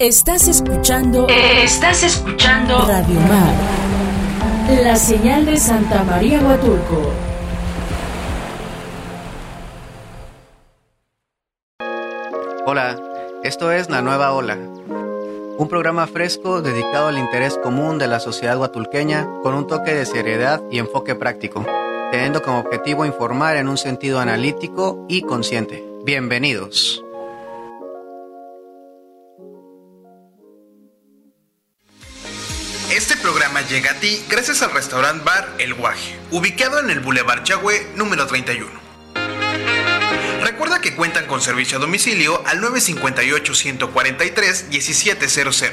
Estás escuchando. Estás escuchando. Radio Mar. La señal de Santa María Huatulco. Hola, esto es La Nueva Ola. Un programa fresco dedicado al interés común de la sociedad huatulqueña con un toque de seriedad y enfoque práctico, teniendo como objetivo informar en un sentido analítico y consciente. Bienvenidos. Programa llega a ti gracias al restaurant bar El Guaje, ubicado en el Boulevard Chagüe número 31. Recuerda que cuentan con servicio a domicilio al 958-143-1700.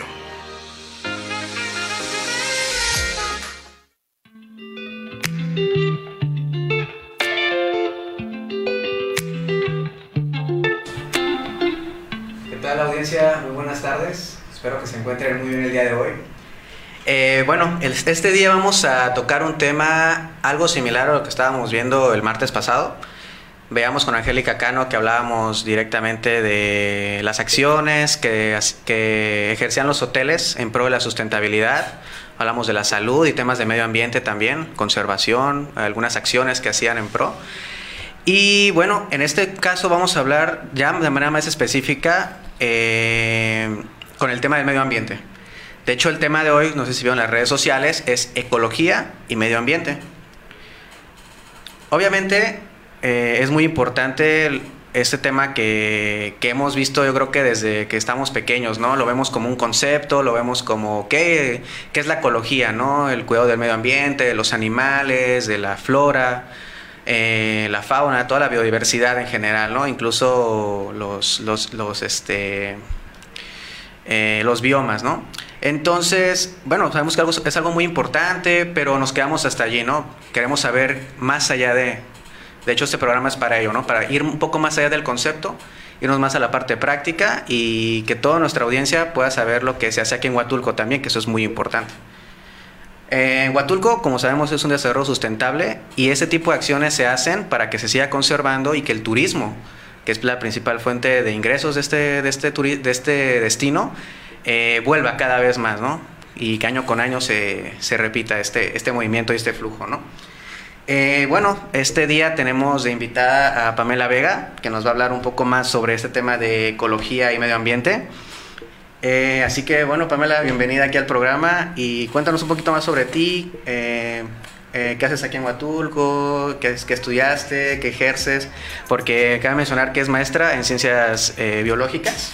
¿Qué tal audiencia? Muy buenas tardes. Espero que se encuentren muy bien el día de hoy. Eh, bueno, este día vamos a tocar un tema algo similar a lo que estábamos viendo el martes pasado. Veamos con Angélica Cano que hablábamos directamente de las acciones que ejercían los hoteles en pro de la sustentabilidad. Hablamos de la salud y temas de medio ambiente también, conservación, algunas acciones que hacían en pro. Y bueno, en este caso vamos a hablar ya de manera más específica eh, con el tema del medio ambiente. De hecho, el tema de hoy, no sé si vieron las redes sociales, es ecología y medio ambiente. Obviamente, eh, es muy importante este tema que, que hemos visto, yo creo que desde que estamos pequeños, ¿no? Lo vemos como un concepto, lo vemos como qué, qué es la ecología, ¿no? El cuidado del medio ambiente, de los animales, de la flora, eh, la fauna, toda la biodiversidad en general, ¿no? Incluso los, los, los, este, eh, los biomas, ¿no? Entonces, bueno, sabemos que algo, es algo muy importante, pero nos quedamos hasta allí, ¿no? Queremos saber más allá de... De hecho, este programa es para ello, ¿no? Para ir un poco más allá del concepto, irnos más a la parte práctica y que toda nuestra audiencia pueda saber lo que se hace aquí en Huatulco también, que eso es muy importante. Eh, Huatulco, como sabemos, es un desarrollo sustentable y ese tipo de acciones se hacen para que se siga conservando y que el turismo, que es la principal fuente de ingresos de este, de este, de este destino, eh, vuelva cada vez más, ¿no? Y que año con año se, se repita este, este movimiento y este flujo, ¿no? Eh, bueno, este día tenemos de invitada a Pamela Vega, que nos va a hablar un poco más sobre este tema de ecología y medio ambiente. Eh, así que bueno, Pamela, bienvenida aquí al programa y cuéntanos un poquito más sobre ti, eh, qué haces aquí en Huatulco, qué, qué estudiaste, qué ejerces, porque cabe mencionar que es maestra en ciencias eh, biológicas.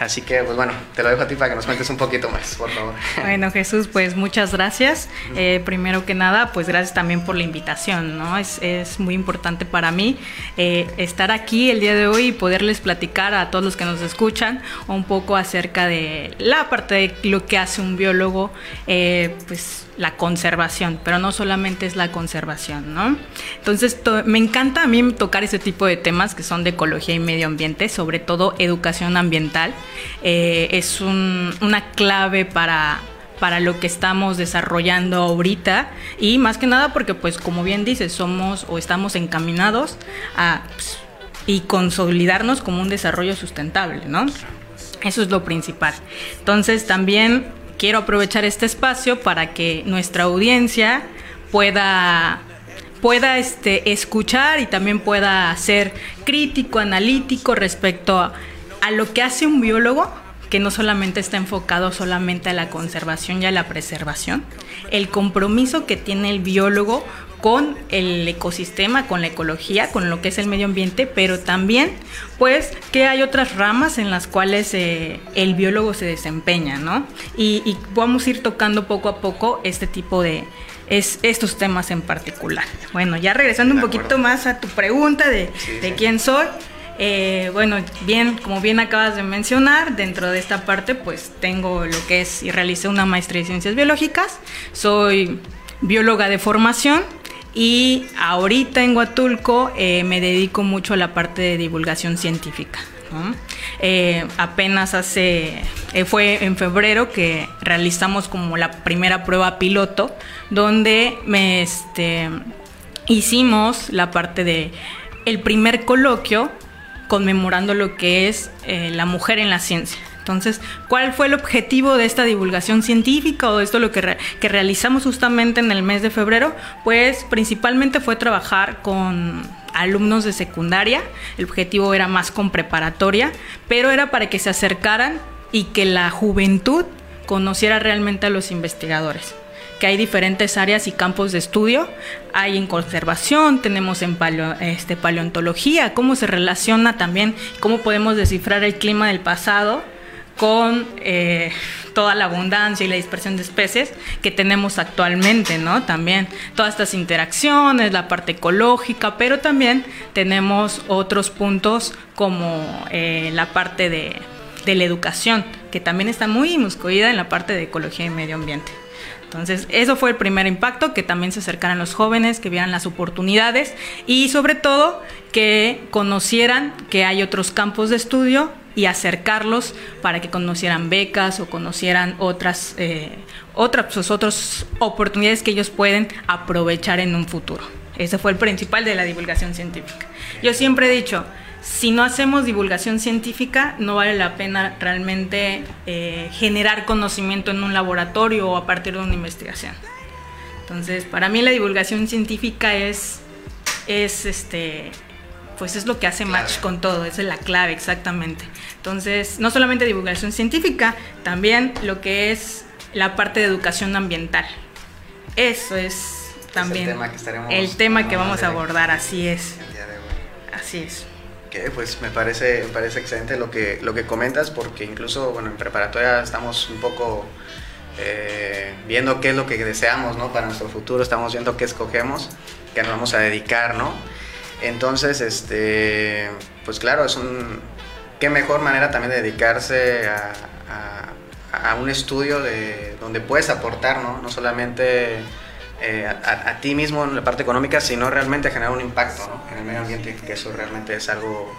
Así que, pues bueno, te lo dejo a ti para que nos cuentes un poquito más, por favor. Bueno, Jesús, pues muchas gracias. Eh, primero que nada, pues gracias también por la invitación, ¿no? Es, es muy importante para mí eh, estar aquí el día de hoy y poderles platicar a todos los que nos escuchan un poco acerca de la parte de lo que hace un biólogo, eh, pues la conservación, pero no solamente es la conservación, ¿no? Entonces, to- me encanta a mí tocar ese tipo de temas que son de ecología y medio ambiente, sobre todo educación ambiental. Eh, es un- una clave para, para lo que estamos desarrollando ahorita y más que nada porque, pues, como bien dices, somos o estamos encaminados a pues, y consolidarnos como un desarrollo sustentable, ¿no? Eso es lo principal. Entonces también quiero aprovechar este espacio para que nuestra audiencia pueda pueda este, escuchar y también pueda ser crítico, analítico respecto a, a lo que hace un biólogo, que no solamente está enfocado solamente a la conservación y a la preservación, el compromiso que tiene el biólogo con el ecosistema, con la ecología, con lo que es el medio ambiente, pero también pues que hay otras ramas en las cuales eh, el biólogo se desempeña, ¿no? Y, y vamos a ir tocando poco a poco este tipo de, es estos temas en particular. Bueno, ya regresando un poquito más a tu pregunta de, Sí, de sí. quién soy. Eh, bueno, bien, como bien acabas de mencionar, dentro de esta parte, pues tengo lo que es y realicé una maestría en ciencias biológicas. Soy bióloga de formación y ahorita en Huatulco eh, me dedico mucho a la parte de divulgación científica. Eh, apenas hace, fue en febrero que realizamos como la primera prueba piloto, donde me, este, hicimos la parte de el primer coloquio conmemorando lo que es eh, la mujer en la ciencia. Entonces, ¿cuál fue el objetivo de esta divulgación científica o de esto lo que, que realizamos justamente en el mes de febrero? Pues principalmente fue trabajar con alumnos de secundaria, el objetivo era más con preparatoria, pero era para que se acercaran y que la juventud conociera realmente a los investigadores que hay diferentes áreas y campos de estudio. Hay en conservación, tenemos en este, paleontología, cómo se relaciona también, cómo podemos descifrar el clima del pasado con eh, toda la abundancia y la dispersión de especies que tenemos actualmente, ¿no? También todas estas interacciones, la parte ecológica, pero también tenemos otros puntos como eh, la parte de, de la educación, que también está muy inmiscuida en la parte de ecología y medio ambiente. Entonces, eso fue el primer impacto, que también se acercaran los jóvenes, que vieran las oportunidades y sobre todo que conocieran que hay otros campos de estudio y acercarlos para que conocieran becas o conocieran otras, eh, otras, pues, otras oportunidades que ellos pueden aprovechar en un futuro. Ese fue el principal de la divulgación científica. Yo siempre he dicho, si no hacemos divulgación científica, no vale la pena realmente eh, generar conocimiento en un laboratorio o a partir de una investigación. Entonces, para mí la divulgación científica es, es este, pues es lo que hace match con todo, esa es la clave exactamente. Entonces, no solamente divulgación científica, también lo que es la parte de educación ambiental. Eso es también el tema que, vamos a abordar, así es. Así es. Pues me parece, me parece excelente lo que, lo que comentas, porque incluso bueno, en preparatoria estamos un poco eh, viendo qué es lo que deseamos ¿no? para nuestro futuro, estamos viendo qué escogemos, qué nos vamos a dedicar, ¿no? Entonces, este, pues claro, es un, qué mejor manera también de dedicarse a, un estudio de, donde puedes aportar, ¿no? No solamente eh, a, ti mismo en la parte económica, sino realmente generar un impacto en el medio ambiente, que eso realmente es algo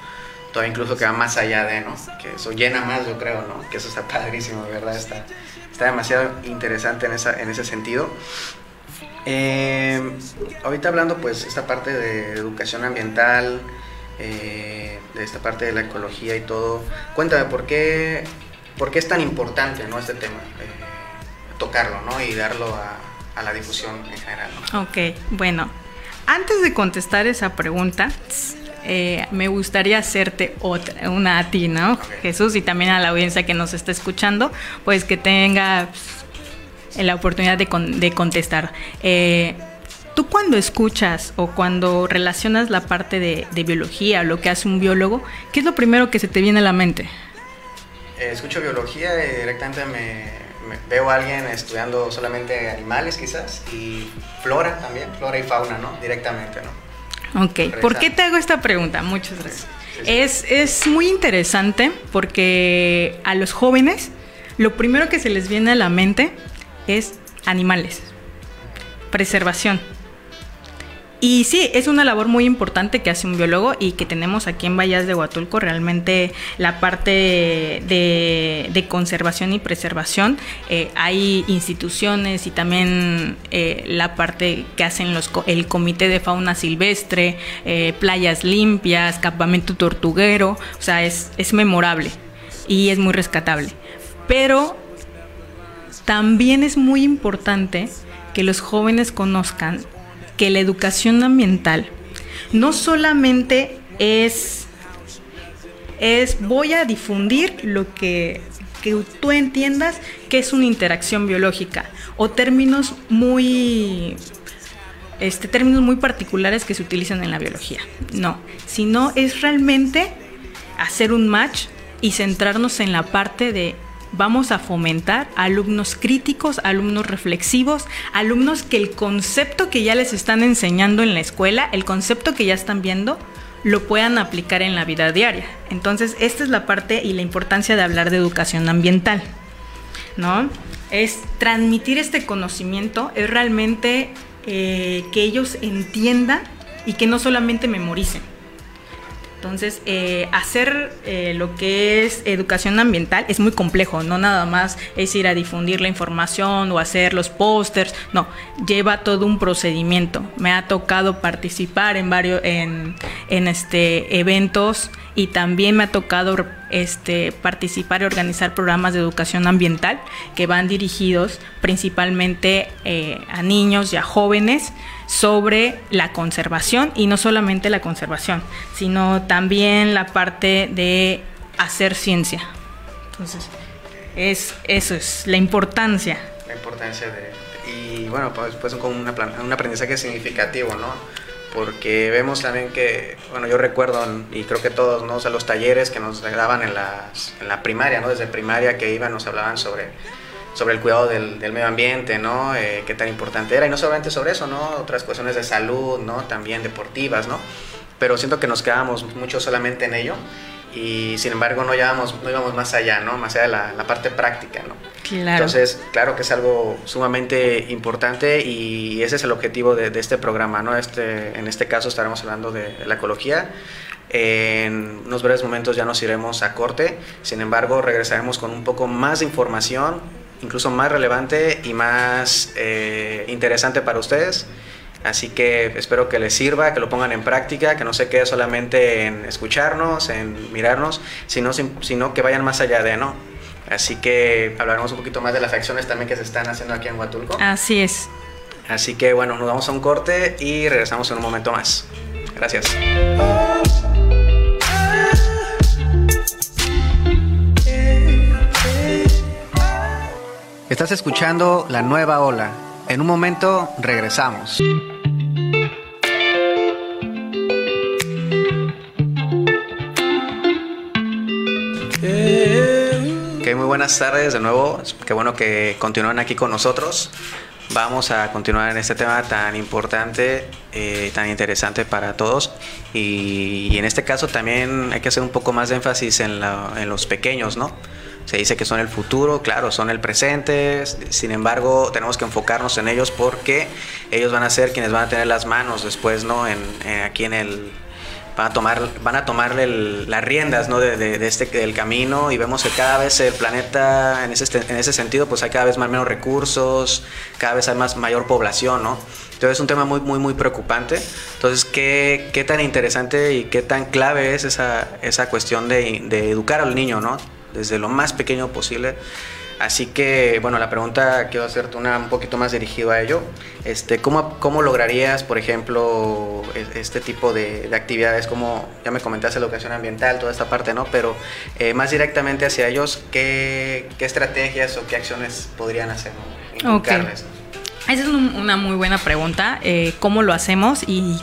todo incluso que va más allá de, ¿no? Que eso llena más, yo creo, ¿no? Que eso está padrísimo, de verdad, está, está demasiado interesante en, esa, en ese sentido. Eh, ahorita hablando pues esta parte de educación ambiental, eh, de esta parte de la ecología y todo, cuéntame por qué, por qué es tan importante ¿no? este tema, eh, tocarlo ¿no? y darlo a, la difusión en general. Ok, bueno, antes de contestar esa pregunta, me gustaría hacerte otra, una a ti, ¿no? Jesús, y también a la audiencia que nos está escuchando, pues que tenga la oportunidad de, de contestar. Eh, Tú cuando escuchas o cuando relacionas la parte de, biología, lo que hace un biólogo, ¿qué es lo primero que se te viene a la mente? Eh, escucho biología y directamente me, veo a alguien estudiando solamente animales quizás y flora también, flora y fauna, ¿no? Directamente, ¿no? Ok, ¿por qué te hago esta pregunta? Muchas gracias. Es, es muy interesante porque a los jóvenes lo primero que se les viene a la mente es animales, preservación. Y sí, es una labor muy importante que hace un biólogo y que tenemos aquí en Vallas de Huatulco realmente la parte de, conservación y preservación. Eh, hay instituciones y también eh, la parte que hacen los, el Comité de Fauna Silvestre, eh, playas limpias, campamento tortuguero, o sea, es, es memorable y es muy rescatable. Pero también es muy importante que los jóvenes conozcan que la educación ambiental no solamente es, es voy a difundir lo que, que tú entiendas que es una interacción biológica o términos muy este, términos muy particulares que se utilizan en la biología. No, sino es realmente hacer un match y centrarnos en la parte de vamos a fomentar alumnos críticos, alumnos reflexivos, alumnos que el concepto que ya les están enseñando en la escuela, el concepto que ya están viendo, lo puedan aplicar en la vida diaria. Entonces, esta es la parte y la importancia de hablar de educación ambiental, ¿no? Es transmitir este conocimiento, es realmente eh, que ellos entiendan y que no solamente memoricen. Entonces, eh, hacer eh, lo que es educación ambiental es muy complejo, no nada más es ir a difundir la información o hacer los pósters, no, lleva todo un procedimiento. Me ha tocado participar en varios, en, este, eventos y también me ha tocado este, participar y organizar programas de educación ambiental que van dirigidos principalmente eh, a niños y a jóvenes sobre la conservación y no solamente la conservación, sino también la parte de hacer ciencia. Entonces, es, eso es la importancia. La importancia de... Y bueno, pues, pues con una, un aprendizaje significativo, ¿no? Porque vemos también que, bueno, yo recuerdo, y creo que todos, ¿no? O sea, los talleres que nos daban en, en la primaria, ¿no? Desde primaria que iban, nos hablaban sobre sobre el cuidado del, del medio ambiente, ¿no? Eh, qué tan importante era. Y no solamente sobre eso, ¿no? Otras cuestiones de salud, ¿no? También deportivas, ¿no? Pero siento que nos quedábamos mucho solamente en ello y sin embargo no, llevamos, no íbamos más allá, ¿no? Más allá de la, la parte práctica, ¿no? Claro. Entonces, claro que es algo sumamente importante y ese es el objetivo de, de este programa, ¿no? Este, en este caso estaremos hablando de, de la ecología. En unos breves momentos ya nos iremos a corte, sin embargo regresaremos con un poco más de información incluso más relevante y más eh, interesante para ustedes. Así que espero que les sirva, que lo pongan en práctica, que no se quede solamente en escucharnos, en mirarnos, sino, sino que vayan más allá de, ¿no? Así que hablaremos un poquito más de las acciones también que se están haciendo aquí en Huatulco. Así es. Así que bueno, nos vamos a un corte y regresamos en un momento más. Gracias. Estás escuchando La Nueva Ola. En un momento regresamos. Muy buenas tardes de nuevo. Qué bueno que continúan aquí con nosotros. Vamos a continuar en este tema tan importante, eh, tan interesante para todos. Y, en este caso también hay que hacer un poco más de énfasis en los pequeños, ¿no? Se dice que son el futuro, claro, son el presente, sin embargo tenemos que enfocarnos en ellos porque ellos van a ser quienes van a tener las manos después, ¿no? En, aquí en el... Van a, tomar, van a tomarle las riendas ¿no? de, de, este del camino y vemos que cada vez el planeta en ese, en ese sentido pues hay cada vez más menos recursos, cada vez hay más mayor población, ¿no? Entonces es un tema muy, muy, muy preocupante. Entonces, ¿qué, qué tan interesante y qué tan clave es esa, esa cuestión de, de educar al niño, ¿no? Desde lo más pequeño posible. Así que, bueno, la pregunta quiero hacerte una un poquito más dirigido a ello. Este, ¿cómo, ¿Cómo lograrías, por ejemplo, este tipo de, de, actividades? Como ya me comentaste, la educación ambiental, toda esta parte, ¿no? Pero eh, más directamente hacia ellos, ¿qué, ¿qué, estrategias o qué acciones podrían hacer? ¿no? Okay. Esa es una muy buena pregunta. Eh, ¿Cómo lo hacemos y,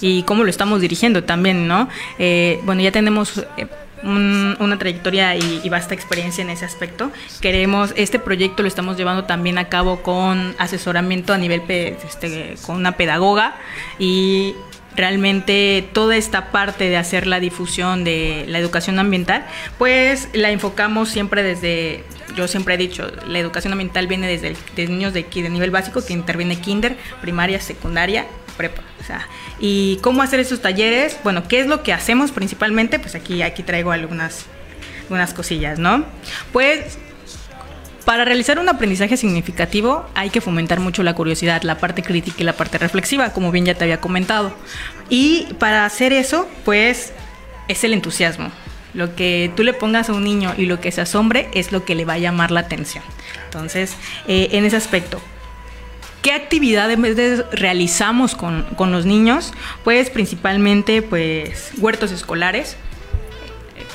y, cómo lo estamos dirigiendo también, ¿no? Eh, bueno, ya tenemos eh, un, una trayectoria y, vasta experiencia en ese aspecto. Queremos, este proyecto lo estamos llevando también a cabo con asesoramiento a nivel, este, con una pedagoga y realmente toda esta parte de hacer la difusión de la educación ambiental, pues la enfocamos siempre desde, yo siempre he dicho, la educación ambiental viene desde el, niños de, de nivel básico que interviene kinder, primaria, secundaria, prepa. ¿Y cómo hacer esos talleres? Bueno, ¿qué es lo que hacemos principalmente? Pues aquí, aquí traigo algunas, algunas cosillas, ¿no? Pues para realizar un aprendizaje significativo hay que fomentar mucho la curiosidad, la parte crítica y la parte reflexiva, como bien ya te había comentado. Y para hacer eso, pues es el entusiasmo. Lo que tú le pongas a un niño y lo que se asombre es lo que le va a llamar la atención. Entonces, eh, en ese aspecto, ¿Qué actividades realizamos con, con, los niños? Pues principalmente pues huertos escolares.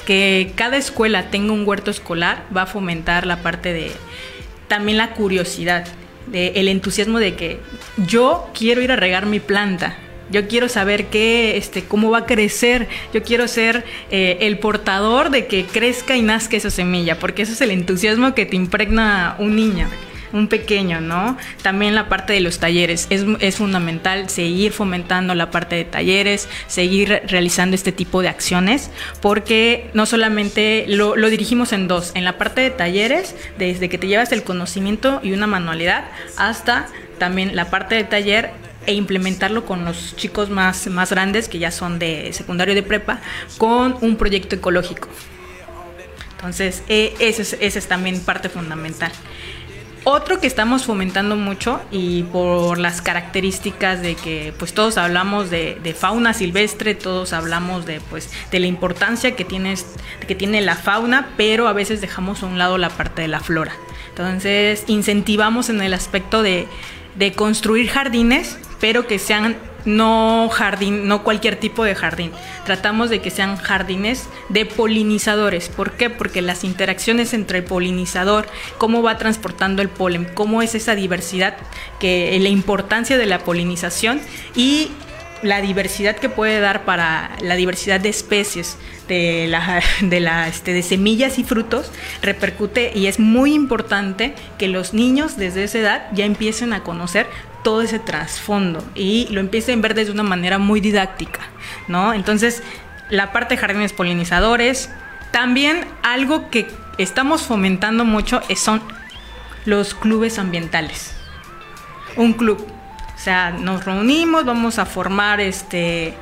Que cada escuela tenga un huerto escolar va a fomentar la parte de también la curiosidad, el entusiasmo de que yo quiero ir a regar mi planta, yo quiero saber qué, este, cómo va a crecer. Yo quiero ser eh, el portador de que crezca y nazca esa semilla, porque eso es el entusiasmo que te impregna un niño un pequeño, ¿no? También la parte de los talleres. Es, es, fundamental seguir fomentando la parte de talleres, seguir realizando este tipo de acciones, porque no solamente lo, lo, dirigimos en dos, en la parte de talleres, desde que te llevas el conocimiento y una manualidad, hasta también la parte de taller e implementarlo con los chicos más, más grandes, que ya son de secundario de prepa, con un proyecto ecológico. Entonces, eh, esa es, ese es también parte fundamental. Otro que estamos fomentando mucho y por las características de que pues todos hablamos de, fauna silvestre, todos hablamos de pues de la importancia que tiene, que tiene la fauna, pero a veces dejamos a un lado la parte de la flora. Entonces incentivamos en el aspecto de construir jardines, pero que sean no jardín, no cualquier tipo de jardín. Tratamos de que sean jardines de polinizadores. ¿Por qué? Porque las interacciones entre el polinizador, cómo va transportando el polen, cómo es esa diversidad, que la importancia de la polinización y la diversidad que puede dar para la diversidad de especies de la, de la este, de semillas y frutos repercute y es muy importante que los niños desde esa edad ya empiecen a conocer todo ese trasfondo y lo empiecen a ver desde una manera muy didáctica, ¿no? Entonces, la parte de jardines polinizadores, también algo que estamos fomentando mucho son los clubes ambientales. Un club, o sea, nos reunimos, vamos a formar este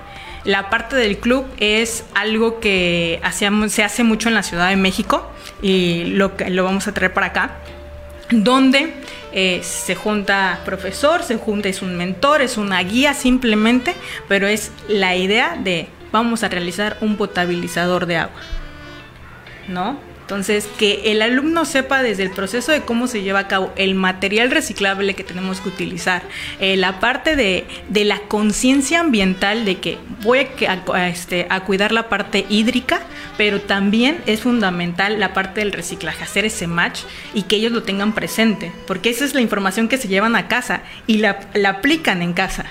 la parte del club es algo que hacíamos, se hace mucho en la Ciudad de México y lo, lo vamos a traer para acá, donde eh, se junta profesor, se junta, es un mentor, es una guía simplemente, pero es la idea de vamos a realizar un potabilizador de agua, ¿no? Entonces, que el alumno sepa desde el proceso de cómo se lleva a cabo el material reciclable que tenemos que utilizar, eh, la parte de, la conciencia ambiental de que voy a, este, a cuidar la parte hídrica, pero también es fundamental la parte del reciclaje, hacer ese match y que ellos lo tengan presente, porque esa es la información que se llevan a casa y la, la aplican en casa.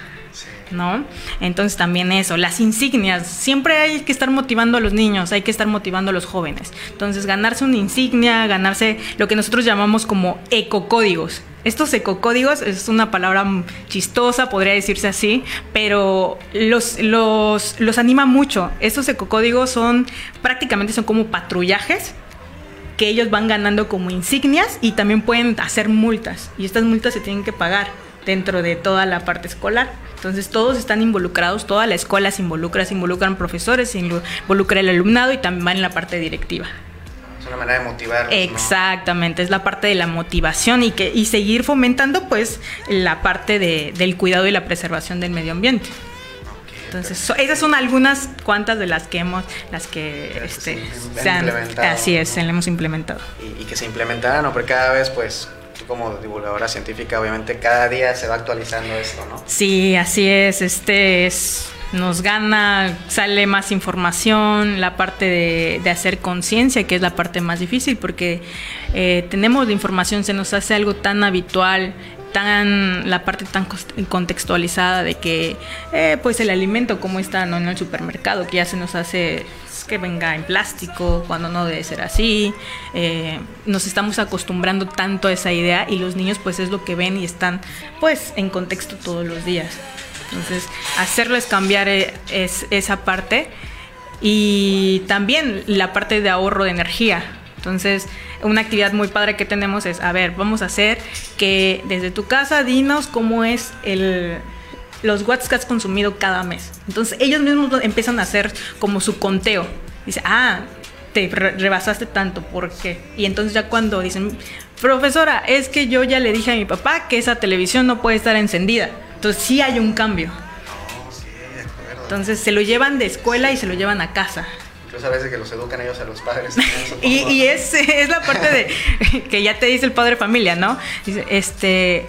¿No? Entonces también eso, las insignias, siempre hay que estar motivando a los niños, hay que estar motivando a los jóvenes. Entonces ganarse una insignia, ganarse lo que nosotros llamamos como ecocódigos. Estos ecocódigos es una palabra chistosa, podría decirse así, pero los, los, los anima mucho. Estos ecocódigos son prácticamente son como patrullajes que ellos van ganando como insignias y también pueden hacer multas. Y estas multas se tienen que pagar dentro de toda la parte escolar. Entonces todos están involucrados, toda la escuela se involucra, se involucran profesores, se involucra el alumnado y también van en la parte directiva. Es una manera de motivar. Exactamente, es la parte de la motivación y, que, y seguir fomentando pues la parte de, del cuidado y la preservación del medio ambiente. Entonces, esas son algunas cuantas de las que hemos, las que este, se han, así es, se hemos implementado. Y, y que se implementaran, ¿no? porque cada vez pues como divulgadora científica, obviamente cada día se va actualizando esto, ¿no? Sí, así es. Este es nos gana, sale más información, la parte de, hacer conciencia, que es la parte más difícil, porque eh, tenemos la información, se nos hace algo tan habitual, tan la parte tan contextualizada de que eh, pues el alimento como está ¿no? en el supermercado, que ya se nos hace que venga en plástico, cuando no debe ser así. Eh, nos estamos acostumbrando tanto a esa idea y los niños pues es lo que ven y están pues en contexto todos los días. Entonces, hacerles cambiar eh, es, esa parte y también la parte de ahorro de energía. Entonces, una actividad muy padre que tenemos es, a ver, vamos a hacer que desde tu casa dinos cómo es el, los watts que has consumido cada mes. Entonces ellos mismos empiezan a hacer como su conteo. Dice, ah, te rebasaste tanto, ¿por qué? Y entonces ya cuando dicen, profesora, es que yo ya le dije a mi papá que esa televisión no puede estar encendida. Entonces sí hay un cambio. Entonces se lo llevan de escuela y se lo llevan a casa. Incluso a veces que los educan ellos a los padres. y, y es, es la parte de que ya te dice el padre familia, ¿no? Dice, este,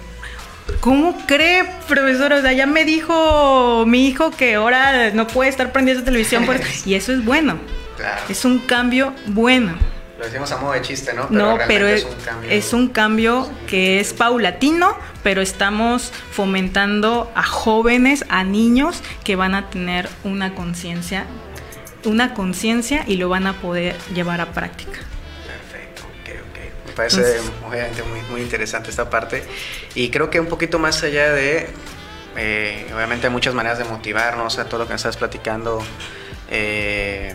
¿Cómo cree, profesor? O sea, ya me dijo mi hijo que ahora no puede estar prendiendo televisión. y eso es bueno. Claro. Es un cambio bueno. Lo decimos a modo de chiste, ¿no? Pero no, pero es, un cambio, es un cambio que es paulatino, pero estamos fomentando a jóvenes, a niños que van a tener una conciencia, una conciencia y lo van a poder llevar a práctica parece obviamente muy, muy interesante esta parte. Y creo que un poquito más allá de, eh, obviamente hay muchas maneras de motivarnos a todo lo que estás platicando. Eh,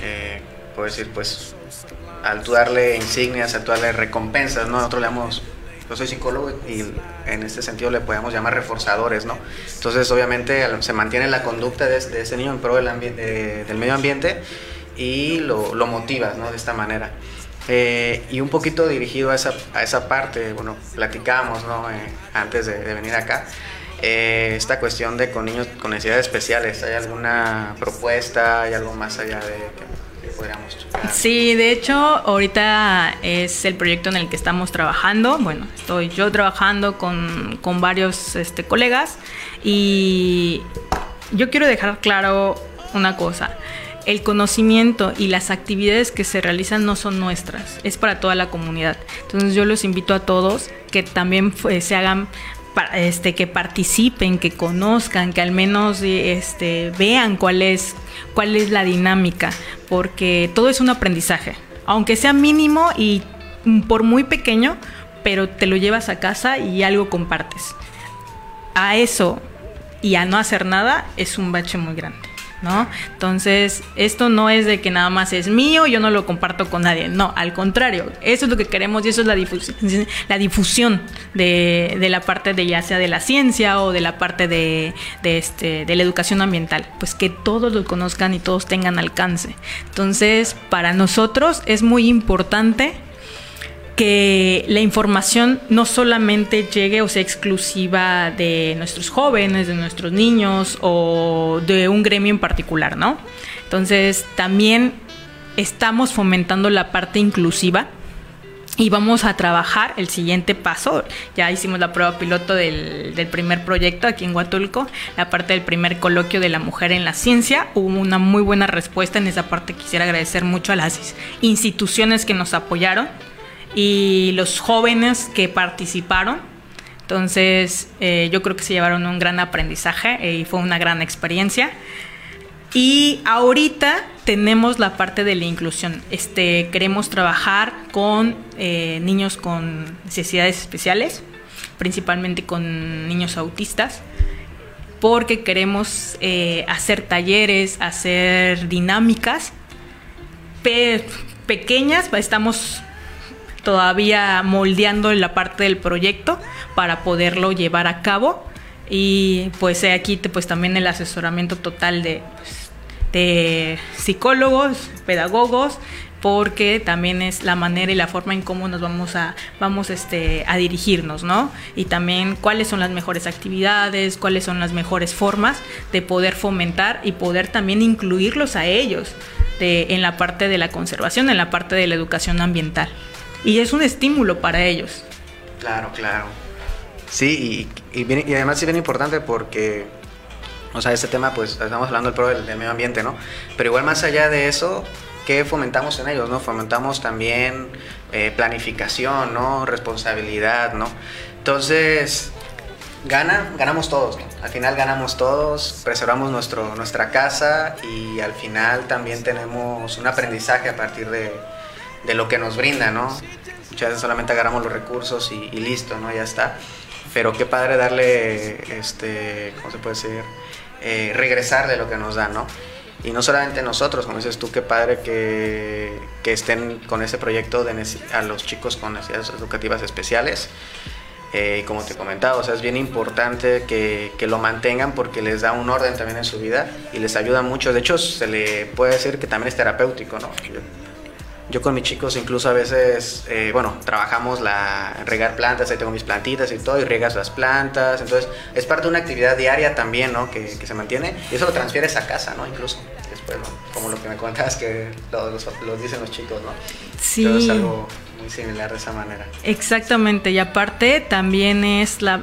eh, puedo decir, pues, al tú darle insignias, al tú darle recompensas, ¿no? Nosotros le damos, yo soy psicólogo y en este sentido le podemos llamar reforzadores, ¿no? Entonces, obviamente, se mantiene la conducta de, ese niño en pro del, del medio ambiente y lo, lo motivas, ¿no? De esta manera. Eh, y un poquito dirigido a esa, a esa parte, bueno, platicamos ¿no? Eh, antes de, de, venir acá, eh, esta cuestión de con niños con necesidades especiales, ¿hay alguna propuesta, hay algo más allá de que Sí, de hecho, ahorita es el proyecto en el que estamos trabajando, bueno, estoy yo trabajando con, con varios este, colegas. Y yo quiero dejar claro una cosa. El conocimiento y las actividades que se realizan no son nuestras, es para toda la comunidad. Entonces yo los invito a todos que también pues, se hagan este, que participen, que conozcan, que al menos este, vean cuál es, cuál es la dinámica, porque todo es un aprendizaje, aunque sea mínimo y por muy pequeño, pero te lo llevas a casa y algo compartes. A eso y a no hacer nada es un bache muy grande. ¿No? Entonces, esto no es de que nada más es mío, yo no lo comparto con nadie, no, al contrario, eso es lo que queremos y eso es la difusión, la difusión de, de la parte de ya sea de la ciencia o de la parte de, de, este, de la educación ambiental, pues que todos lo conozcan y todos tengan alcance. Entonces, para nosotros es muy importante que la información no solamente llegue o sea exclusiva de nuestros jóvenes, de nuestros niños o de un gremio en particular, ¿no? Entonces también estamos fomentando la parte inclusiva y vamos a trabajar el siguiente paso. Ya hicimos la prueba piloto del, primer proyecto aquí en Huatulco, la parte del primer coloquio de la mujer en la ciencia. Hubo una muy buena respuesta en esa parte. Quisiera agradecer mucho a las instituciones que nos apoyaron y los jóvenes que participaron. Entonces, eh, yo creo que se llevaron un gran aprendizaje y fue una gran experiencia. Y ahorita tenemos la parte de la inclusión. Este, queremos trabajar con eh, niños con necesidades especiales, principalmente con niños autistas, porque queremos eh, hacer talleres, hacer dinámicas pe pequeñas. Estamos todavía moldeando la parte del proyecto para poderlo llevar a cabo y pues aquí pues también el asesoramiento total de, pues, de psicólogos, pedagogos, porque también es la manera y la forma en cómo nos vamos a vamos este a dirigirnos, ¿no? Y también cuáles son las mejores actividades, cuáles son las mejores formas de poder fomentar y poder también incluirlos a ellos en la parte de la conservación, en la parte de la educación ambiental y es un estímulo para ellos. Claro, claro. Sí, y, y, bien, y además es bien importante porque, o sea, este tema, pues estamos hablando del pro del, del, medio ambiente, ¿no? Pero igual más allá de eso, ¿qué fomentamos en ellos, no? Fomentamos también eh, planificación, ¿no? Responsabilidad, ¿no? Entonces, gana, ganamos todos, ¿no? Al final ganamos todos, preservamos nuestro, nuestra casa y al final también tenemos un aprendizaje a partir de de lo que nos brinda, ¿no? Muchas veces solamente agarramos los recursos y, listo, ¿no? Ya está. Pero qué padre darle, este, ¿cómo se puede decir? Eh, regresar de lo que nos dan, ¿no? Y no solamente nosotros, como dices tú, qué padre que, que estén con ese proyecto de a los chicos con necesidades educativas especiales. Eh, como te comentaba, o sea, es bien importante que, que, lo mantengan porque les da un orden también en su vida y les ayuda mucho. De hecho, se le puede decir que también es terapéutico, ¿no? Yo con mis chicos incluso a veces, eh, bueno, trabajamos la regar plantas, ahí tengo mis plantitas y todo, y riegas las plantas, entonces es parte de una actividad diaria también, ¿no? Que, que se mantiene, y eso lo transfieres a casa, ¿no? Incluso después, ¿no? Como lo que me contabas que lo, lo, lo dicen los chicos, ¿no? Sí. Pero es algo muy similar de esa manera. Exactamente, y aparte también es la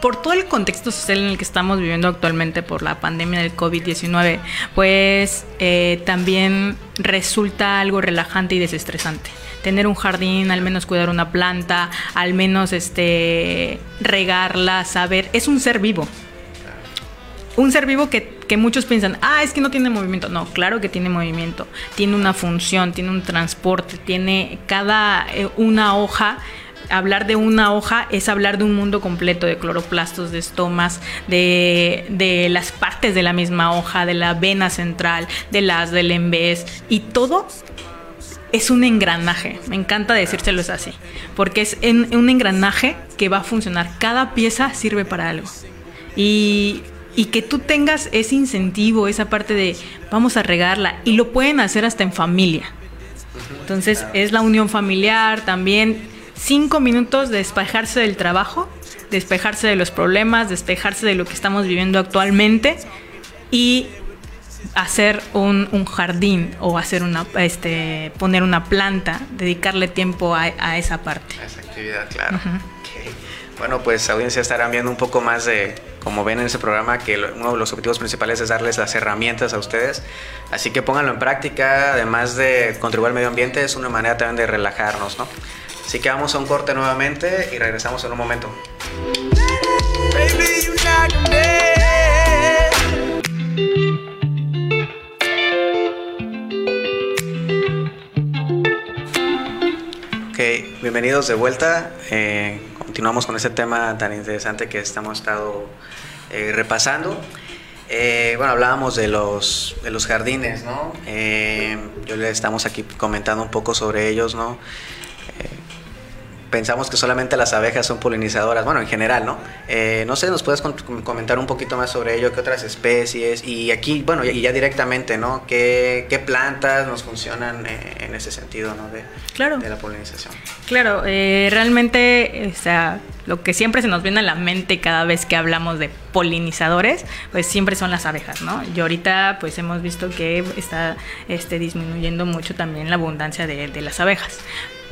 por todo el contexto social en el que estamos viviendo actualmente por la pandemia del COVID-19, pues eh, también resulta algo relajante y desestresante. Tener un jardín, al menos cuidar una planta, al menos este regarla, saber, es un ser vivo. Un ser vivo que, que muchos piensan, ah, es que no tiene movimiento. No, claro que tiene movimiento. Tiene una función, tiene un transporte, tiene cada eh, una hoja hablar de una hoja es hablar de un mundo completo de cloroplastos, de estomas, de, de, las partes de la misma hoja, de la vena central, de las del embés y todo es un engranaje. Me encanta decírselo así, porque es un engranaje que va a funcionar. Cada pieza sirve para algo. Y y que tú tengas ese incentivo, esa parte de vamos a regarla y lo pueden hacer hasta en familia. Entonces es la unión familiar también. Cinco minutos de despejarse del trabajo, despejarse de los problemas, despejarse de lo que estamos viviendo actualmente y hacer un, un jardín o hacer una, este, poner una planta, dedicarle tiempo a, a esa parte. A esa actividad, claro. Bueno, pues audiencia estarán viendo un poco más de, como ven en ese programa, que uno de los objetivos principales es darles las herramientas a ustedes. Así que pónganlo en práctica, además de contribuir al medio ambiente, es una manera también de relajarnos, ¿no? Así que vamos a un corte nuevamente y regresamos en un momento. Baby, you knocking me. Ok, bienvenidos de vuelta. Eh, continuamos con este tema tan interesante que estamos estado eh, repasando. Eh, bueno, hablábamos de los, de los jardines, ¿no? Yo le estamos aquí comentando un poco sobre ellos, ¿no? Pensamos que solamente las abejas son polinizadoras, bueno, en general, ¿no? Eh, no sé, ¿nos puedes comentar un poquito más sobre ello? ¿Qué otras especies? Y aquí, bueno, y ya directamente, ¿no? ¿Qué, qué plantas nos funcionan eh, en ese sentido, ¿no? De, Claro. de la polinización. Claro, eh, realmente, o sea, lo que siempre se nos viene a la mente cada vez que hablamos de polinizadores, pues siempre son las abejas, ¿no? Y ahorita, pues hemos visto que está este, disminuyendo mucho también la abundancia de, de las abejas.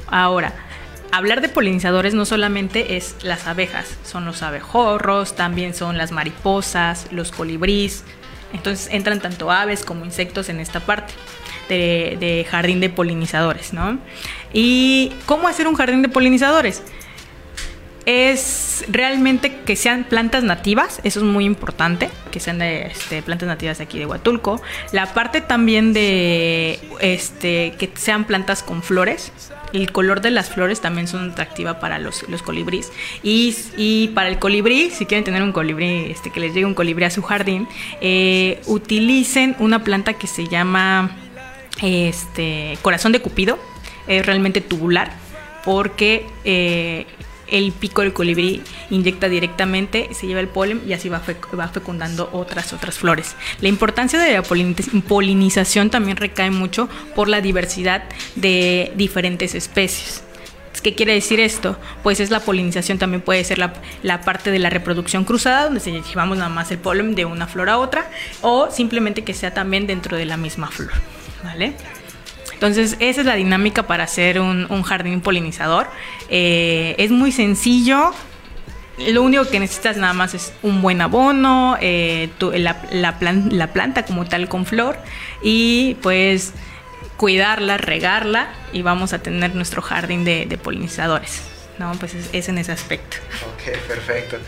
Ahora, hablar de polinizadores no solamente es las abejas, son los abejorros, también son las mariposas, los colibrís. Entonces entran tanto aves como insectos en esta parte de, de jardín de polinizadores, ¿no? ¿Y cómo hacer un jardín de polinizadores? Es realmente que sean plantas nativas, eso es muy importante, que sean de este, plantas nativas de aquí de Huatulco. La parte también de este, que sean plantas con flores. El color de las flores también son atractiva para los, los colibríes. Y, y para el colibrí, si quieren tener un colibrí, este, que les llegue un colibrí a su jardín, eh, utilicen una planta que se llama este, corazón de cupido. Es realmente tubular porque eh, el pico del colibrí inyecta directamente, se lleva el polen y así va, fec- va fecundando otras otras flores. La importancia de la poliniz- polinización también recae mucho por la diversidad de diferentes especies. ¿Qué quiere decir esto? Pues es la polinización, también puede ser la, la parte de la reproducción cruzada, donde se llevamos nada más el polen de una flor a otra, o simplemente que sea también dentro de la misma flor. ¿Vale? Entonces, esa es la dinámica para hacer un, jardín polinizador. Eh, es muy sencillo. Lo único que necesitas nada más es un buen abono, eh, la, la plan- la planta como tal con flor y pues cuidarla, regarla y vamos a tener nuestro jardín de, de polinizadores. ¿no? Pues es, es en ese aspecto. Ok, perfecto.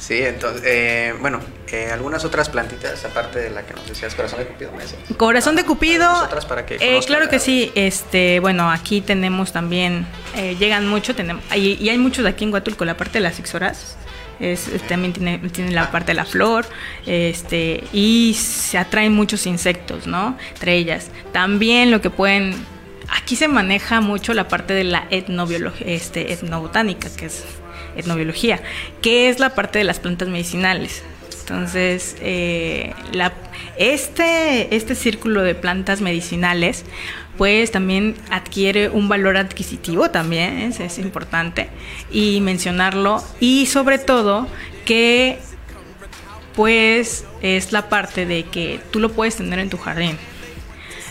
Sí, entonces, eh, bueno, eh, algunas otras plantitas, aparte de la que nos decías, corazón de cupido, ¿me decías? Corazón de Cupido. Algunas otras para que eh, claro que sí. Este, bueno, aquí tenemos también, eh, llegan mucho, tenemos, y, y hay muchos de aquí en Huatulco, la parte de las ixoras. Es, es- también tiene, tiene la parte de la flor, este, y se atraen muchos insectos, ¿no? Entre ellas. También lo que pueden, aquí se maneja mucho la parte de la etnobiología, este, etnobotánica, que es etnobiología, que es la parte de las plantas medicinales. Entonces, eh, este, este círculo de plantas medicinales, pues también adquiere un valor adquisitivo también, es, es importante, y mencionarlo, y sobre todo que pues es la parte de que tú lo puedes tener en tu jardín.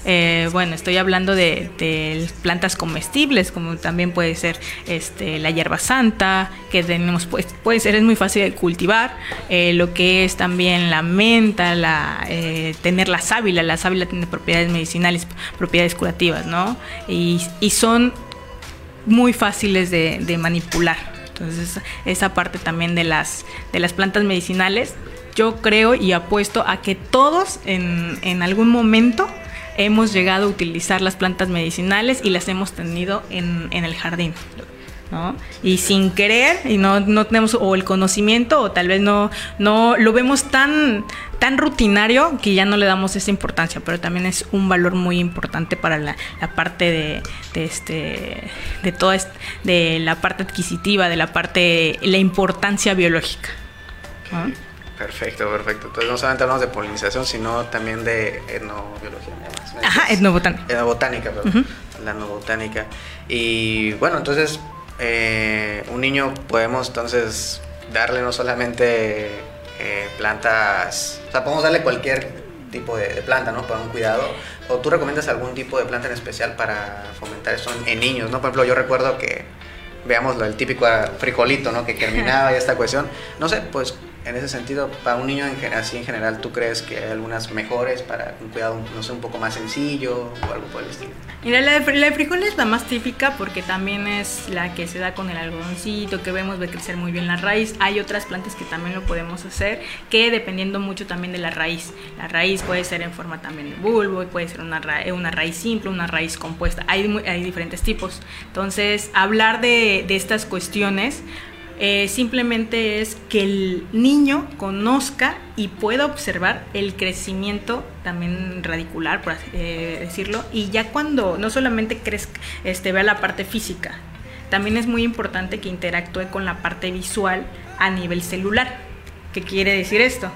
Eh, bueno, estoy hablando de, plantas comestibles, como también puede ser este, la hierba santa, que tenemos, pues, puede ser, es muy fácil de cultivar, eh, lo que es también la menta, la, eh, tener la sábila, la sábila tiene propiedades medicinales, propiedades curativas, ¿no? Y, y son muy fáciles de, de manipular. Entonces, esa parte también de las, de las plantas medicinales, yo creo y apuesto a que todos en, en algún momento hemos llegado a utilizar las plantas medicinales y las hemos tenido en, en el jardín. ¿no? Y sin querer, y no, no tenemos o el conocimiento, o tal vez no, no lo vemos tan, tan rutinario que ya no le damos esa importancia, pero también es un valor muy importante para la, la parte de, de este de toda de la parte adquisitiva, de la parte, la importancia biológica. ¿no? Perfecto, perfecto. Entonces no solamente hablamos de polinización, sino también de etnobiología. ¿no? Ajá, etnobotánica. Etnobotánica, perdón. la etnobotánica. Y bueno, entonces eh, un niño podemos entonces darle no solamente eh, plantas, o sea, podemos darle cualquier tipo de, de planta, ¿no? Para un cuidado. ¿O tú recomiendas algún tipo de planta en especial para fomentar eso en, en niños, ¿no? Por ejemplo, yo recuerdo que, veamos el típico frijolito, ¿no? Que germinaba y esta cuestión. No sé, pues en ese sentido, para un niño en, así en general, ¿tú crees que hay algunas mejores para un cuidado, no sé, un poco más sencillo o algo por el estilo? Mira, la de, la de frijol es la más típica porque también es la que se da con el algodoncito, que vemos ve crecer muy bien la raíz. Hay otras plantas que también lo podemos hacer, que dependiendo mucho también de la raíz. La raíz puede ser en forma también de bulbo, puede ser una, ra- una raíz simple, una raíz compuesta. Hay, hay diferentes tipos. Entonces, hablar de, de estas cuestiones eh, simplemente es que el niño conozca y pueda observar el crecimiento también radicular, por eh, decirlo, y ya cuando no solamente crezca, este, vea la parte física, también es muy importante que interactúe con la parte visual a nivel celular. ¿Qué quiere decir esto?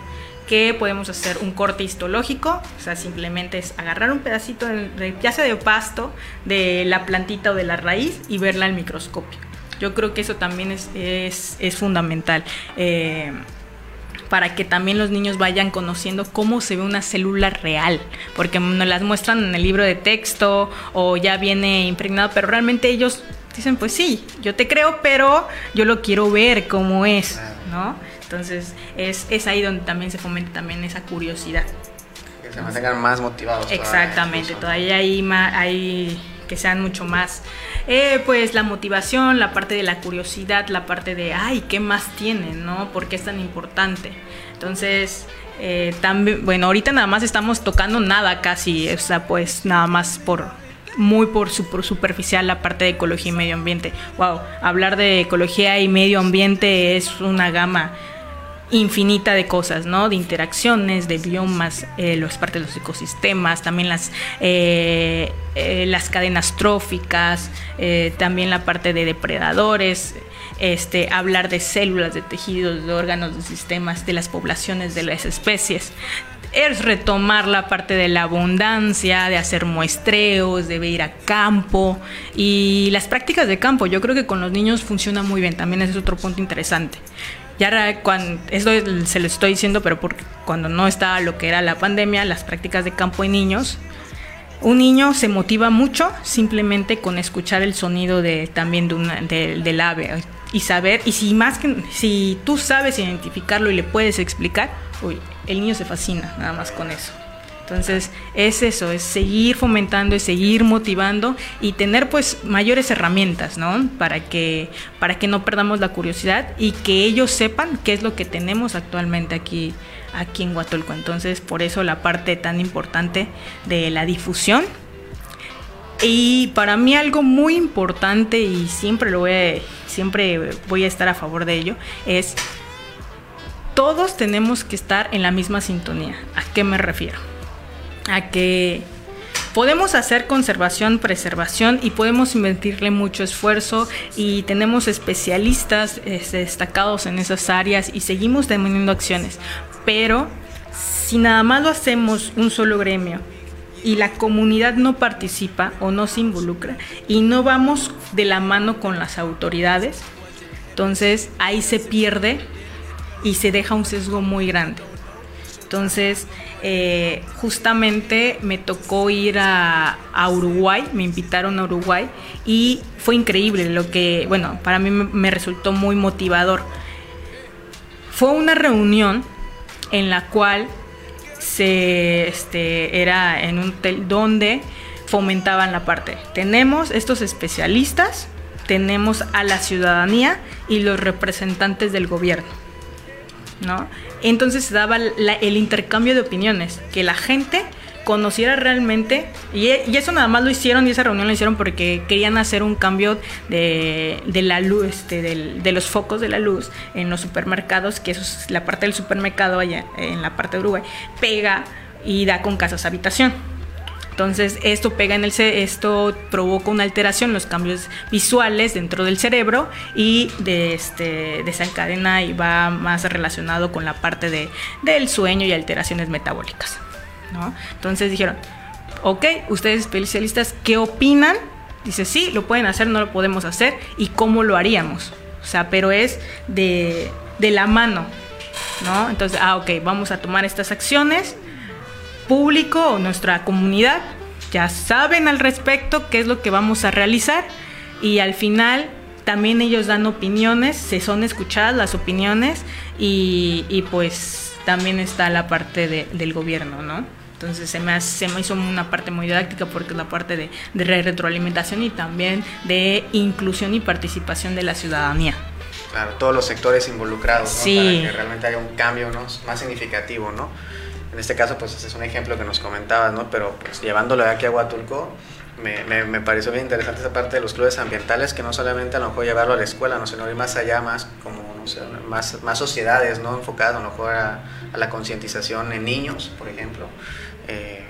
Que podemos hacer un corte histológico, o sea, simplemente es agarrar un pedacito, de, ya sea de pasto, de la plantita o de la raíz y verla al microscopio. Yo creo que eso también es, es, es fundamental. eh, para que también los niños vayan conociendo cómo se ve una célula real, porque nos las muestran en el libro de texto o ya viene impregnado, pero realmente ellos dicen, pues sí, yo te creo, pero yo lo quiero ver cómo es, ¿no? Entonces es, es ahí donde también se fomenta también esa curiosidad. Que se mantengan más motivados. todavía, Exactamente, incluso. todavía hay, hay que sean mucho más, eh, pues la motivación, la parte de la curiosidad, la parte de, ay, ¿qué más tienen, no? ¿Por qué es tan importante? Entonces, eh, también, bueno, ahorita nada más estamos tocando nada casi, o sea, pues nada más por muy por, su- por superficial la parte de ecología y medio ambiente. Wow, hablar de ecología y medio ambiente es una gama infinita de cosas, ¿no? De interacciones, de biomas, eh, las partes de los ecosistemas, también las, eh, eh, las cadenas tróficas, eh, también la parte de depredadores, este, hablar de células, de tejidos, de órganos, de sistemas, de las poblaciones de las especies. Es retomar la parte de la abundancia, de hacer muestreos, de ir a campo y las prácticas de campo. Yo creo que con los niños funciona muy bien, también ese es otro punto interesante. Ya cuando, esto se lo estoy diciendo, pero porque cuando no estaba lo que era la pandemia, las prácticas de campo en niños, un niño se motiva mucho simplemente con escuchar el sonido de también de de- del ave y saber y si más que si tú sabes identificarlo y le puedes explicar, uy, el niño se fascina nada más con eso. Entonces es eso, es seguir fomentando, es seguir motivando y tener pues mayores herramientas, ¿no? Para que, para que no perdamos la curiosidad y que ellos sepan qué es lo que tenemos actualmente aquí, aquí en Huatulco. Entonces por eso la parte tan importante de la difusión. Y para mí algo muy importante y siempre lo voy a, siempre voy a estar a favor de ello es todos tenemos que estar en la misma sintonía. ¿A qué me refiero? A que podemos hacer conservación, preservación y podemos invertirle mucho esfuerzo y tenemos especialistas este, destacados en esas áreas y seguimos teniendo acciones. Pero si nada más lo hacemos un solo gremio y la comunidad no participa o no se involucra y no vamos de la mano con las autoridades, entonces ahí se pierde y se deja un sesgo muy grande. Entonces, eh, justamente me tocó ir a, Uruguay, me invitaron a Uruguay y fue increíble lo que, bueno, para mí me, me resultó muy motivador. Fue una reunión en la cual se, este, era en un hotel donde fomentaban la parte. Tenemos estos especialistas, tenemos a la ciudadanía y los representantes del gobierno. ¿No? Entonces se daba la- el intercambio de opiniones, que la gente conociera realmente, y, eso nada más lo hicieron, y esa reunión lo hicieron porque querían hacer un cambio de, de la luz, este, del- de los focos de la luz en los supermercados, que eso es la parte del supermercado allá en la parte de Uruguay, pega y da con casas habitación. Entonces esto pega en el esto provoca una alteración en los cambios visuales dentro del cerebro y de este desencadena y va más relacionado con la parte de, del sueño y alteraciones metabólicas. ¿no? Entonces dijeron, ok, ustedes especialistas, ¿qué opinan Dice, sí, lo pueden hacer, no lo podemos hacer, y cómo lo haríamos. O sea, pero es de, de la mano, ¿no? Entonces, ah, ok, vamos a tomar estas acciones, público o nuestra comunidad ya saben al respecto qué es lo que vamos a realizar y al final también ellos dan opiniones, se son escuchadas las opiniones y, y pues también está la parte de, del gobierno, ¿no? Entonces se me, hace- se me hizo una parte muy didáctica porque es la parte de, de re- retroalimentación y también de inclusión y participación de la ciudadanía. Claro, todos los sectores involucrados, ¿no? Sí. Para que realmente haya un cambio ¿no? más significativo, ¿no? En este caso, pues ese es un ejemplo que nos comentabas, ¿no? Pero pues llevándolo de aquí a Huatulco, me, me, me pareció bien interesante esa parte de los clubes ambientales, que no solamente a lo mejor llevarlo a la escuela, ¿no? sino ir más allá, más como, no sé, más, más sociedades, ¿no? Enfocadas a lo mejor a, a la concientización en niños, por ejemplo. Eh,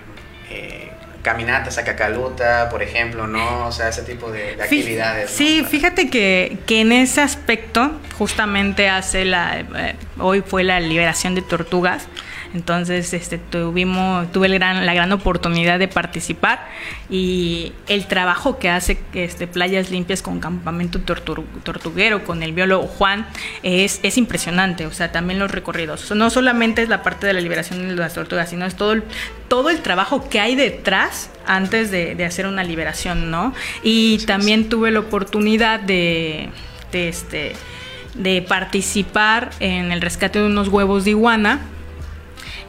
eh, caminatas a Cacaluta, por ejemplo, ¿no? O sea, ese tipo de, de actividades. ¿no? Sí, fíjate que, que en ese aspecto, justamente hace la, eh, hoy fue la liberación de tortugas. Entonces, este, tuvimos, tuve la gran oportunidad de participar y el trabajo que hace este, Playas Limpias con Campamento Tortu- Tortuguero, con el biólogo Juan, es, es impresionante. O sea, también los recorridos. No solamente es la parte de la liberación de las tortugas, sino es todo el, todo el trabajo que hay detrás antes de, de hacer una liberación, ¿no? Y también tuve la oportunidad de, de, este, de participar en el rescate de unos huevos de iguana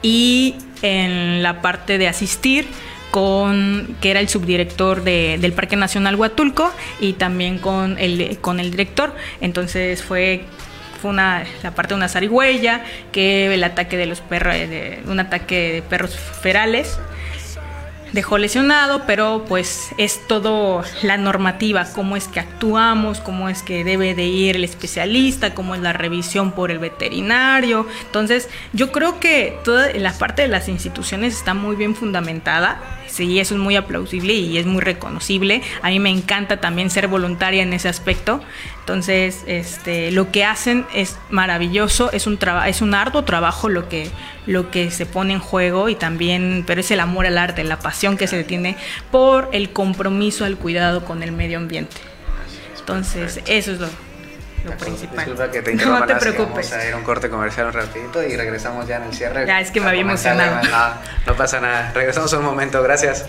y en la parte de asistir con que era el subdirector de- del Parque Nacional Huatulco y también con el, con el director. Entonces fue una, la parte de una zarigüeya, que el ataque de los perros, de, un ataque de perros ferales dejó lesionado, pero pues es todo la normativa, cómo es que actuamos, cómo es que debe de ir el especialista, cómo es la revisión por el veterinario. Entonces, yo creo que toda la parte de las instituciones está muy bien fundamentada. Sí, eso es muy aplausible y es muy reconocible. A mí me encanta también ser voluntaria en ese aspecto. Entonces, este, lo que hacen es maravilloso, es un traba- es un arduo trabajo lo que lo que se pone en juego y también, pero es el amor al arte, la pasión que se le tiene por el compromiso al cuidado con el medio ambiente. Entonces, eso es lo, lo principal. Disculpa que te no interrumpa, te Nancy, preocupes. Vamos a ir a un corte comercial un ratito y regresamos ya en el cierre. Ya, es que me había emocionado. No, no pasa nada. Regresamos un momento, gracias.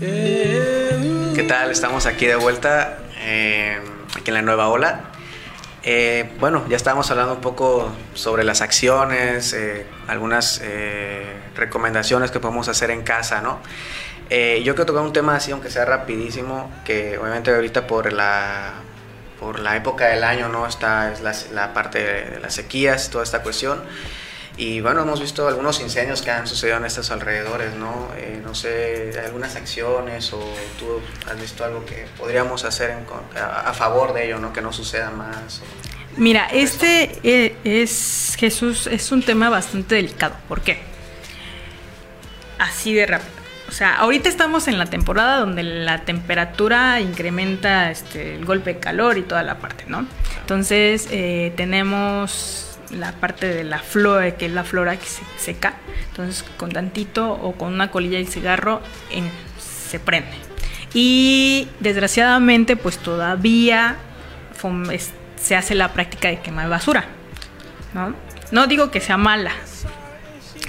¿Qué tal? Estamos aquí de vuelta, eh, aquí en la nueva ola. Eh, bueno, ya estábamos hablando un poco sobre las acciones, eh, algunas eh, recomendaciones que podemos hacer en casa, ¿no? Eh, yo quiero tocar un tema así, aunque sea rapidísimo, que obviamente ahorita por la, por la época del año, ¿no? Está es la, la parte de las sequías, toda esta cuestión. Y bueno, hemos visto algunos incendios que han sucedido en estos alrededores, ¿no? Eh, no sé, algunas acciones o tú has visto algo que podríamos hacer a, favor de ello, ¿no? Que no suceda más. Mira, este eh, es Jesús, es un tema bastante delicado. ¿Por qué? Así de rápido. O sea, ahorita estamos en la temporada donde la temperatura incrementa este, el golpe de calor y toda la parte, ¿no? Entonces eh, tenemos la parte de la flora, que es la flora que se seca. Entonces con tantito o con una colilla de cigarro se prende. Y desgraciadamente pues todavía se hace la práctica de quemar basura. ¿no? no digo que sea mala,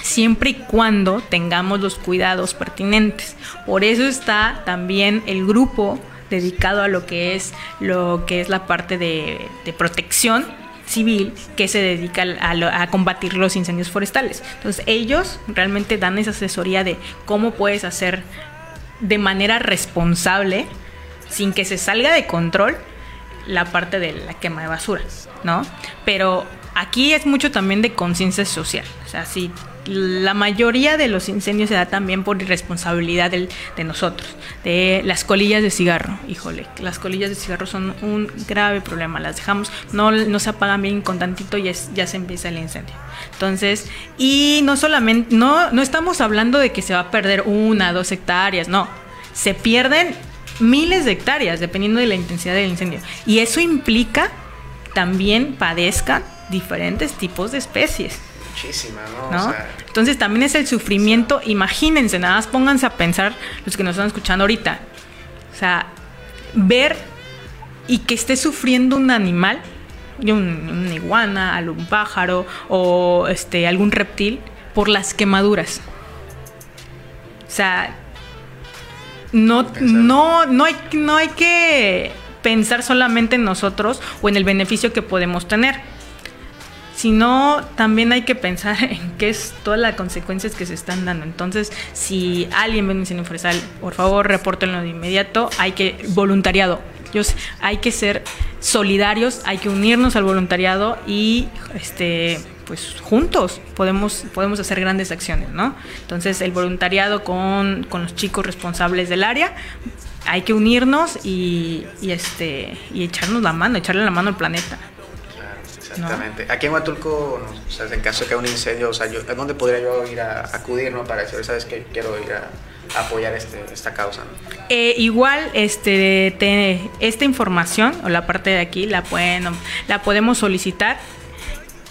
siempre y cuando tengamos los cuidados pertinentes. Por eso está también el grupo dedicado a lo que es lo que es la parte de protección civil que se dedica a, combatir los incendios forestales. Entonces ellos realmente dan esa asesoría de cómo puedes hacer de manera responsable, sin que se salga de control, la parte de la quema de basura, ¿no? Pero aquí es mucho también de conciencia social. O sea, si la mayoría de los incendios se da también por irresponsabilidad del- de nosotros, de las colillas de cigarro. Híjole, las colillas de cigarro son un grave problema. Las dejamos, no, no se apagan bien con tantito y es- ya se empieza el incendio. Entonces, y no solamente, no, no estamos hablando de que se va a perder una, dos hectáreas, no. Se pierden miles de hectáreas, dependiendo de la intensidad del incendio. Y eso implica también padezcan diferentes tipos de especies. Muchísimas, ¿no? ¿no? O sea, Entonces también es el sufrimiento, imagínense, nada más pónganse a pensar los que nos están escuchando ahorita. O sea, ver y que esté sufriendo un animal, un, una iguana, algún pájaro o este, algún reptil por las quemaduras. O sea, no, no, no, hay, no hay que pensar solamente en nosotros o en el beneficio que podemos tener sino también hay que pensar en qué es todas las consecuencias que se están dando. Entonces, si alguien ve un incendio forestal, por favor, repórtenlo de inmediato. Hay que voluntariado. Sé, hay que ser solidarios, hay que unirnos al voluntariado y este pues juntos podemos, podemos hacer grandes acciones, ¿no? Entonces el voluntariado con, con los chicos responsables del área, hay que unirnos y, y, este y echarnos la mano, echarle la mano al planeta. Exactamente. Aquí en Huatulco, no, o sea, en caso de que haya un incendio, o sea, yo, ¿a dónde podría yo ir a acudir, no? Para decir, ¿sabes que Quiero ir a, apoyar este, esta causa, ¿no? Eh, igual, este, te- esta información o la parte de aquí la pueden, la podemos solicitar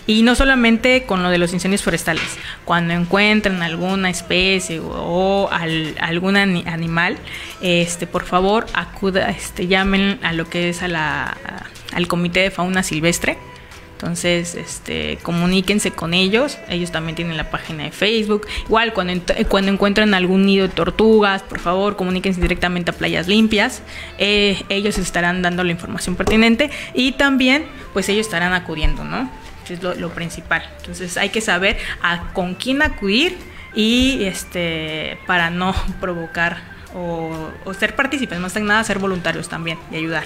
y no solamente con lo de los incendios forestales. Cuando encuentren alguna especie o, o al- algún ani- animal, este, por favor, acuda, este, llamen a lo que es a la, a- al comité de fauna silvestre. Entonces, este, comuníquense con ellos. Ellos también tienen la página de Facebook. Igual, cuando, cuando encuentren algún nido de tortugas, por favor, comuníquense directamente a Playas Limpias. Eh, ellos estarán dando la información pertinente y también, pues, ellos estarán acudiendo, ¿no? Es lo, lo principal. Entonces, hay que saber a con quién acudir y, este, para no provocar o, o ser partícipes, más que nada, ser voluntarios también y ayudar.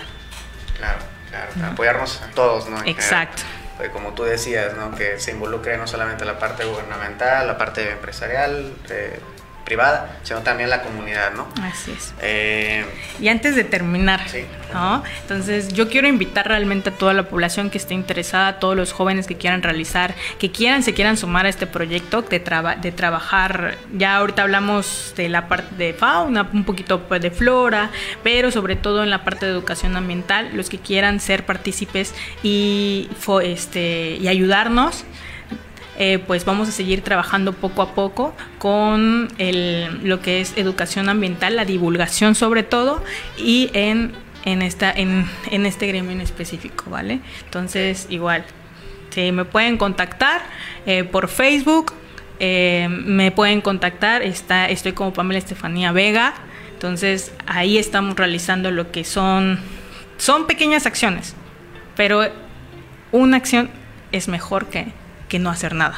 Claro, claro, apoyarnos a todos, ¿no? En Exacto. general. Pues como tú decías, ¿no? Que se involucre no solamente la parte gubernamental, la parte empresarial, eh, privada, sino también la comunidad, ¿no? Así es. Eh, Y antes de terminar, Sí. ¿no? Entonces yo quiero invitar realmente a toda la población que esté interesada, a todos los jóvenes que quieran realizar, que quieran, se quieran sumar a este proyecto de, traba- de trabajar, ya ahorita hablamos de la parte de fauna, un poquito pues, de flora, pero sobre todo en la parte de educación ambiental, los que quieran ser partícipes y, este, y ayudarnos, eh, pues vamos a seguir trabajando poco a poco con el, lo que es educación ambiental, la divulgación sobre todo, y en, en, esta, en, en este gremio en específico, ¿vale? Entonces, igual, si me pueden contactar eh, por Facebook, eh, me pueden contactar, está, estoy como Pamela Estefanía Vega, entonces ahí estamos realizando lo que son, son pequeñas acciones, pero una acción es mejor que, que no hacer nada.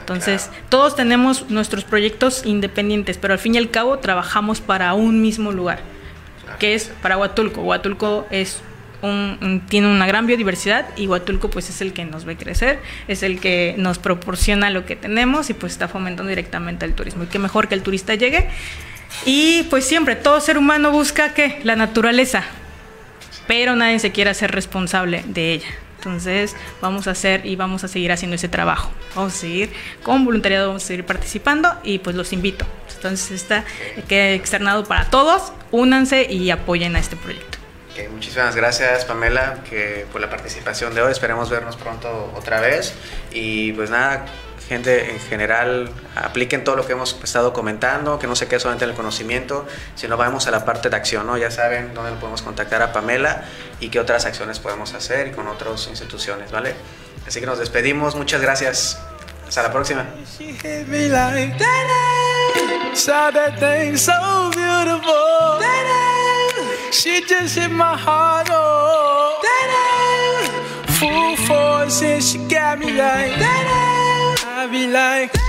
Entonces, todos tenemos nuestros proyectos independientes, pero al fin y al cabo trabajamos para un mismo lugar, que es para Huatulco. Huatulco es un- un- tiene una gran biodiversidad y Huatulco pues es el que nos ve crecer, es el que nos proporciona lo que tenemos y pues está fomentando directamente el turismo. Y qué mejor que el turista llegue. Y pues siempre, todo ser humano busca que la naturaleza, pero nadie se quiere hacer responsable de ella. Entonces vamos a hacer y vamos a seguir haciendo ese trabajo. Vamos a seguir con voluntariado, vamos a seguir participando y pues los invito. Entonces está queda externado para todos, únanse y apoyen a este proyecto. Muchísimas gracias Pamela que por la participación de hoy. Esperemos vernos pronto otra vez. Y pues nada, gente en general, apliquen todo lo que hemos estado comentando, que no se quede solamente en el conocimiento, sino vamos a la parte de acción, ¿no? Ya saben dónde podemos contactar a Pamela y qué otras acciones podemos hacer con otras instituciones, ¿vale? Así que nos despedimos, muchas gracias. Hasta la próxima. Full force and she be like.